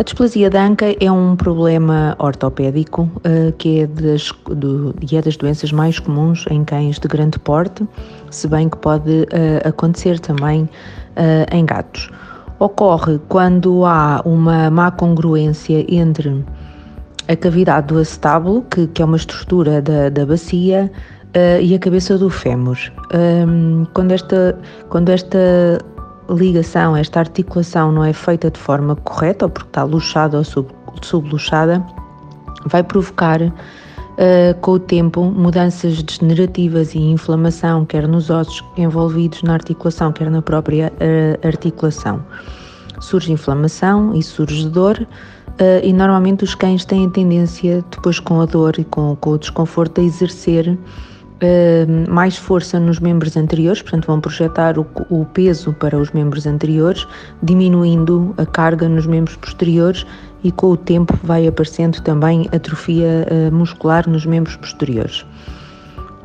A displasia da anca é um problema ortopédico uh, que é das, do, é das doenças mais comuns em cães de grande porte, se bem que pode uh, acontecer também uh, em gatos. Ocorre quando há uma má congruência entre a cavidade do acetábulo, que, que é uma estrutura da, da bacia, e a cabeça do fémur. Um, quando, esta, quando esta ligação, esta articulação não é feita de forma correta, ou porque está luxada ou sub, subluxada, vai provocar uh, com o tempo mudanças degenerativas e inflamação, quer nos ossos envolvidos na articulação, quer na própria uh, articulação. Surge inflamação e surge dor, uh, e normalmente os cães têm a tendência, depois com a dor e com, com o desconforto, a exercer uh, mais força nos membros anteriores, portanto, vão projetar o, o, peso para os membros anteriores, diminuindo a carga nos membros posteriores e com o tempo vai aparecendo também atrofia uh, muscular nos membros posteriores.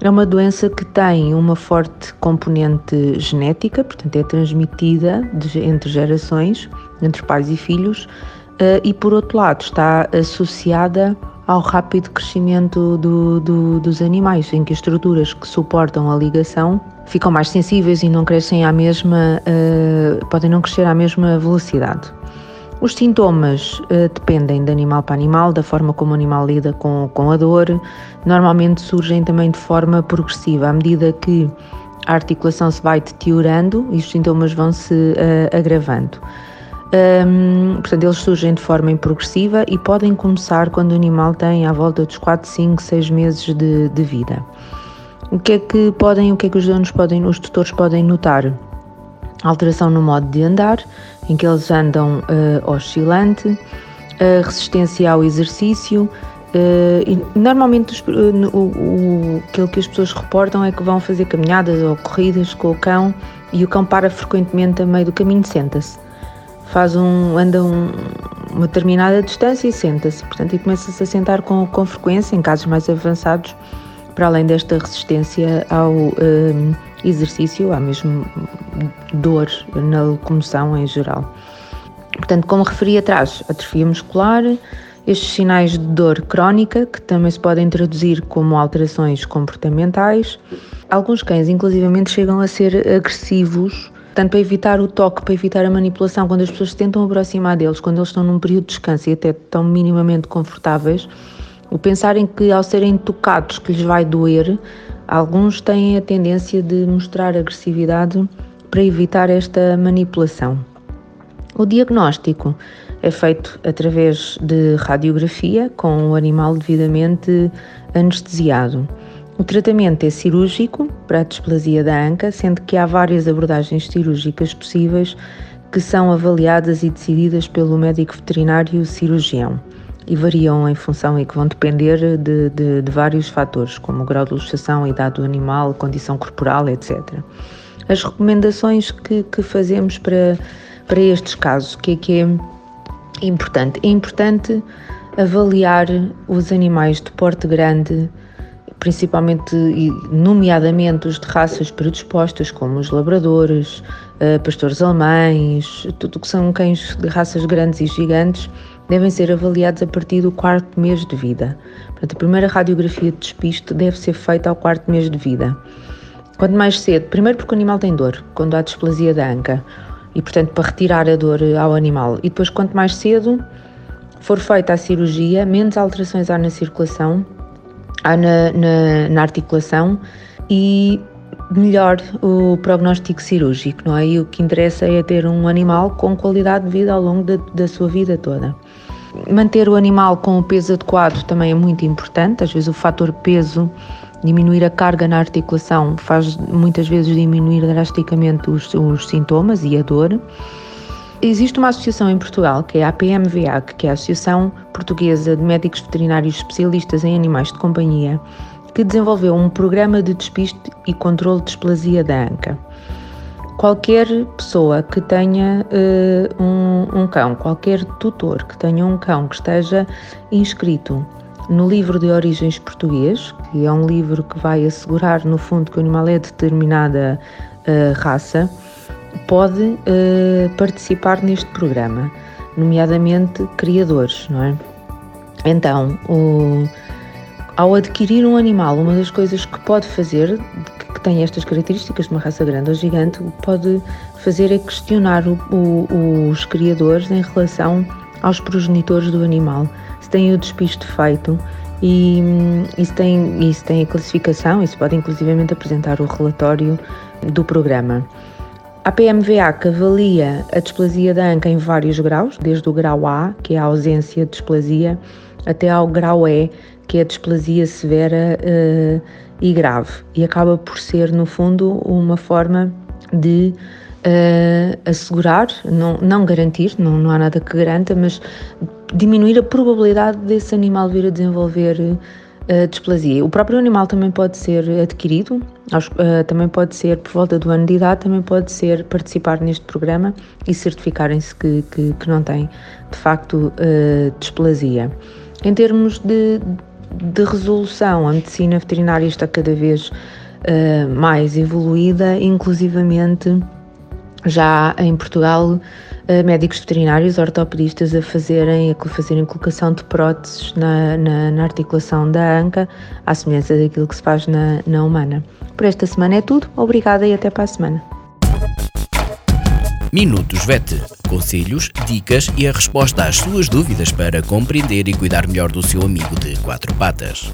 É uma doença que tem uma forte componente genética, portanto, é transmitida de, entre gerações, entre pais e filhos, uh, e por outro lado está associada ao rápido crescimento do, do, dos animais, em que as estruturas que suportam a ligação ficam mais sensíveis e não crescem à mesma, uh, podem não crescer à mesma velocidade. Os sintomas uh, dependem de animal para animal, da forma como o animal lida com, com a dor. Normalmente surgem também de forma progressiva, à medida que a articulação se vai deteriorando e os sintomas vão se uh, agravando. Um, portanto, eles surgem de forma progressiva e podem começar quando o animal tem à volta dos 4, 5, 6 meses de, de vida. O que é que podem, o que é que os donos podem, os tutores podem notar? Alteração no modo de andar, em que eles andam uh, oscilante, a resistência ao exercício. Uh, normalmente os, uh, o, o, aquilo que as pessoas reportam é que vão fazer caminhadas ou corridas com o cão e o cão para frequentemente a meio do caminho, senta-se faz um, anda um, uma determinada distância e senta-se, portanto, e começa-se a sentar com, com frequência, em casos mais avançados, para além desta resistência ao um, exercício, há mesmo dor na locomoção em geral. Portanto, como referi atrás, atrofia muscular, estes sinais de dor crónica, que também se podem traduzir como alterações comportamentais. Alguns cães, inclusivamente, chegam a ser agressivos Portanto, para evitar o toque, para evitar a manipulação, quando as pessoas se tentam aproximar deles, quando eles estão num período de descanso e até estão minimamente confortáveis, o pensarem que ao serem tocados que lhes vai doer, alguns têm a tendência de mostrar agressividade para evitar esta manipulação. O diagnóstico é feito através de radiografia com o animal devidamente anestesiado. O tratamento é cirúrgico para a displasia da anca, sendo que há várias abordagens cirúrgicas possíveis que são avaliadas e decididas pelo médico veterinário cirurgião e variam em função e que vão depender de, de, de vários fatores, como o grau de luxação, a idade do animal, condição corporal, etc. As recomendações que, que fazemos para, para estes casos, o que é que é importante? É importante avaliar os animais de porte grande principalmente e nomeadamente os de raças predispostas, como os labradores, uh, pastores alemães, tudo que são cães de raças grandes e gigantes, devem ser avaliados a partir do quarto mês de vida. Portanto, a primeira radiografia de despiste deve ser feita ao quarto mês de vida. Quanto mais cedo, primeiro porque o animal tem dor, quando há displasia da anca, e portanto para retirar a dor ao animal. E depois, quanto mais cedo for feita a cirurgia, menos alterações há na circulação há na, na, na articulação e melhor o prognóstico cirúrgico, não é? E o que interessa é ter um animal com qualidade de vida ao longo da, da sua vida toda. Manter o animal com o peso adequado também é muito importante, às vezes o fator peso, diminuir a carga na articulação, faz muitas vezes diminuir drasticamente os, os sintomas e a dor. Existe uma associação em Portugal, que é a APMVAC, que é a Associação Portuguesa de Médicos Veterinários Especialistas em Animais de Companhia, que desenvolveu um programa de despiste e controle de displasia da ANCA. Qualquer pessoa que tenha uh, um, um cão, qualquer tutor que tenha um cão que esteja inscrito no livro de origens português, que é um livro que vai assegurar, no fundo, que o animal é de determinada uh, raça, pode uh, participar neste programa, nomeadamente criadores, não é? Então, o, ao adquirir um animal, uma das coisas que pode fazer, que tem estas características de uma raça grande ou gigante, que pode fazer é questionar o, o, os criadores em relação aos progenitores do animal, se têm o despiste feito e isso tem a classificação, isso pode inclusivamente apresentar o relatório do programa. A PMVA que avalia a displasia da anca em vários graus, desde o grau A, que é a ausência de displasia, até ao grau E, que é a displasia severa uh, e grave. E acaba por ser, no fundo, uma forma de uh, assegurar, não, não garantir, não, não há nada que garanta, mas diminuir a probabilidade desse animal vir a desenvolver uh, displasia. O próprio animal também pode ser adquirido, uh, também pode ser por volta do ano de idade, também pode ser participar neste programa e certificarem-se que, que, que, não tem de facto displasia. Em termos de, de resolução, a medicina veterinária está cada vez uh, mais evoluída, inclusivamente já em Portugal uh, médicos veterinários, ortopedistas a fazerem, a fazerem colocação de próteses na, na, na, articulação da anca, à semelhança daquilo que se faz na, na humana. Por esta semana é tudo, obrigada e até para a semana. Minutos VET. Conselhos, dicas e a resposta às suas dúvidas para compreender e cuidar melhor do seu amigo de quatro patas.